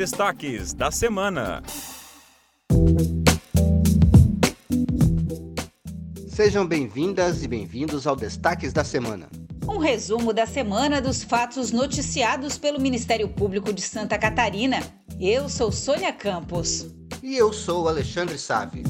destaques da semana. Sejam bem-vindas e bem-vindos ao Destaques da Semana. Um resumo da semana dos fatos noticiados pelo Ministério Público de Santa Catarina. Eu sou Sônia Campos. E eu sou Alexandre Save.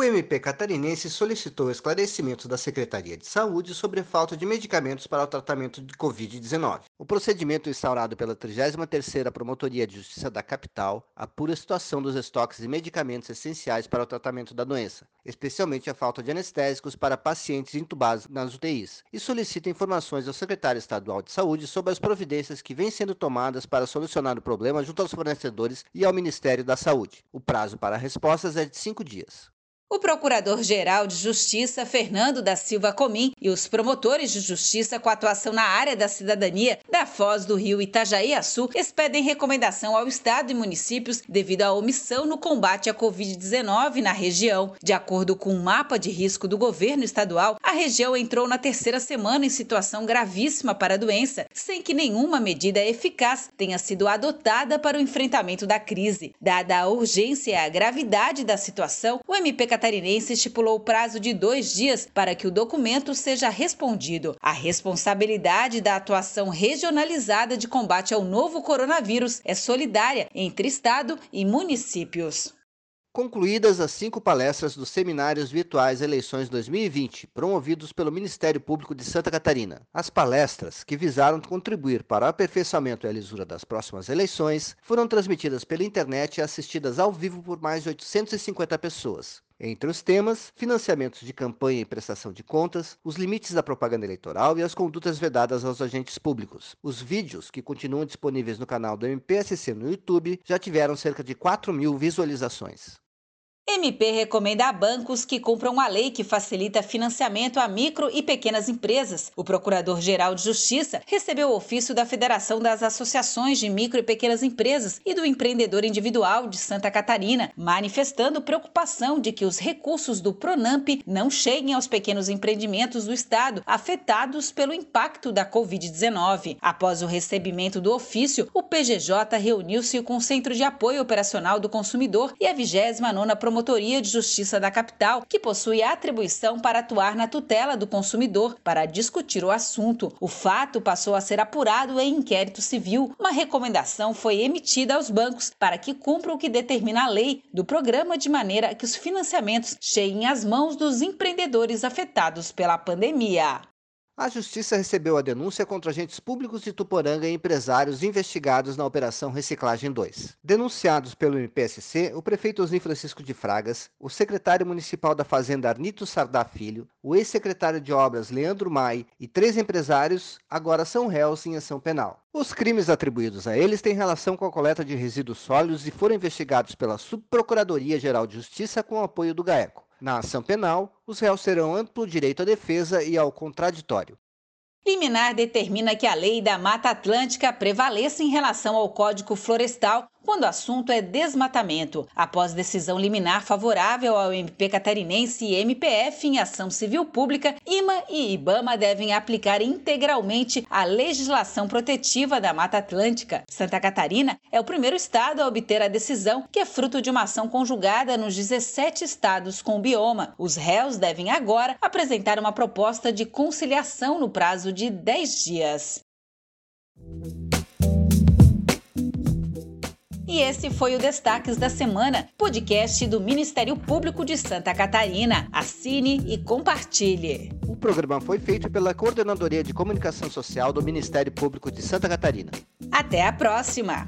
O MP catarinense solicitou esclarecimentos da Secretaria de Saúde sobre falta de medicamentos para o tratamento de Covid-19. O procedimento instaurado pela 33ª Promotoria de Justiça da capital apura a situação dos estoques de medicamentos essenciais para o tratamento da doença, especialmente a falta de anestésicos para pacientes intubados nas UTIs, e solicita informações ao secretário estadual de Saúde sobre as providências que vêm sendo tomadas para solucionar o problema junto aos fornecedores e ao Ministério da Saúde. O prazo para respostas é de cinco dias. O Procurador-Geral de Justiça, Fernando da Silva Comim, e os promotores de justiça com atuação na área da cidadania da Foz do Rio Itajaí-Açu expedem recomendação ao Estado e municípios devido à omissão no combate à Covid-19 na região. De acordo com o um mapa de risco do governo estadual, a região entrou na terceira semana em situação gravíssima para a doença, sem que nenhuma medida eficaz tenha sido adotada para o enfrentamento da crise. Dada a urgência e a gravidade da situação, o MP catarinense estipulou o prazo de dois dias para que o documento seja respondido. A responsabilidade da atuação regionalizada de combate ao novo coronavírus é solidária entre Estado e municípios. Concluídas as cinco palestras dos seminários virtuais Eleições 2020, promovidos pelo Ministério Público de Santa Catarina. As palestras, que visaram contribuir para o aperfeiçoamento e a lisura das próximas eleições, foram transmitidas pela internet e assistidas ao vivo por mais de 850 pessoas. Entre os temas, financiamentos de campanha e prestação de contas, os limites da propaganda eleitoral e as condutas vedadas aos agentes públicos. Os vídeos, que continuam disponíveis no canal do MPSC no YouTube, já tiveram cerca de 4 mil visualizações. MP recomenda a bancos que cumpram a lei que facilita financiamento a micro e pequenas empresas. O Procurador-Geral de Justiça recebeu o ofício da Federação das Associações de Micro e Pequenas Empresas e do Empreendedor Individual de Santa Catarina, manifestando preocupação de que os recursos do Pronamp não cheguem aos pequenos empreendimentos do Estado afetados pelo impacto da Covid-19. Após o recebimento do ofício, o PGJ reuniu-se com o Centro de Apoio Operacional do Consumidor e a 29ª Promotoria de Justiça da capital, que possui atribuição para atuar na tutela do consumidor para discutir o assunto. O fato passou a ser apurado em inquérito civil. Uma recomendação foi emitida aos bancos para que cumpram o que determina a lei do programa de maneira que os financiamentos cheguem às mãos dos empreendedores afetados pela pandemia. A Justiça recebeu a denúncia contra agentes públicos de Tuporanga e empresários investigados na Operação Reciclagem 2. Denunciados pelo MPSC, o prefeito Osni Francisco de Fragas, o secretário municipal da Fazenda Arnito Sardá Filho, o ex-secretário de Obras Leandro Mai e três empresários agora são réus em ação penal. Os crimes atribuídos a eles têm relação com a coleta de resíduos sólidos e foram investigados pela Subprocuradoria-Geral de Justiça com o apoio do GAECO. Na ação penal, os réus terão amplo direito à defesa e ao contraditório. Liminar determina que a lei da Mata Atlântica prevaleça em relação ao Código Florestal quando o assunto é desmatamento. Após decisão liminar favorável ao MP catarinense e MPF em ação civil pública, IMA e IBAMA devem aplicar integralmente a legislação protetiva da Mata Atlântica. Santa Catarina é o primeiro estado a obter a decisão, que é fruto de uma ação conjugada nos 17 estados com o bioma. Os réus devem agora apresentar uma proposta de conciliação no prazo de 10 dias. E esse foi o Destaques da Semana, podcast do Ministério Público de Santa Catarina. Assine e compartilhe. O programa foi feito pela Coordenadoria de Comunicação Social do Ministério Público de Santa Catarina. Até a próxima!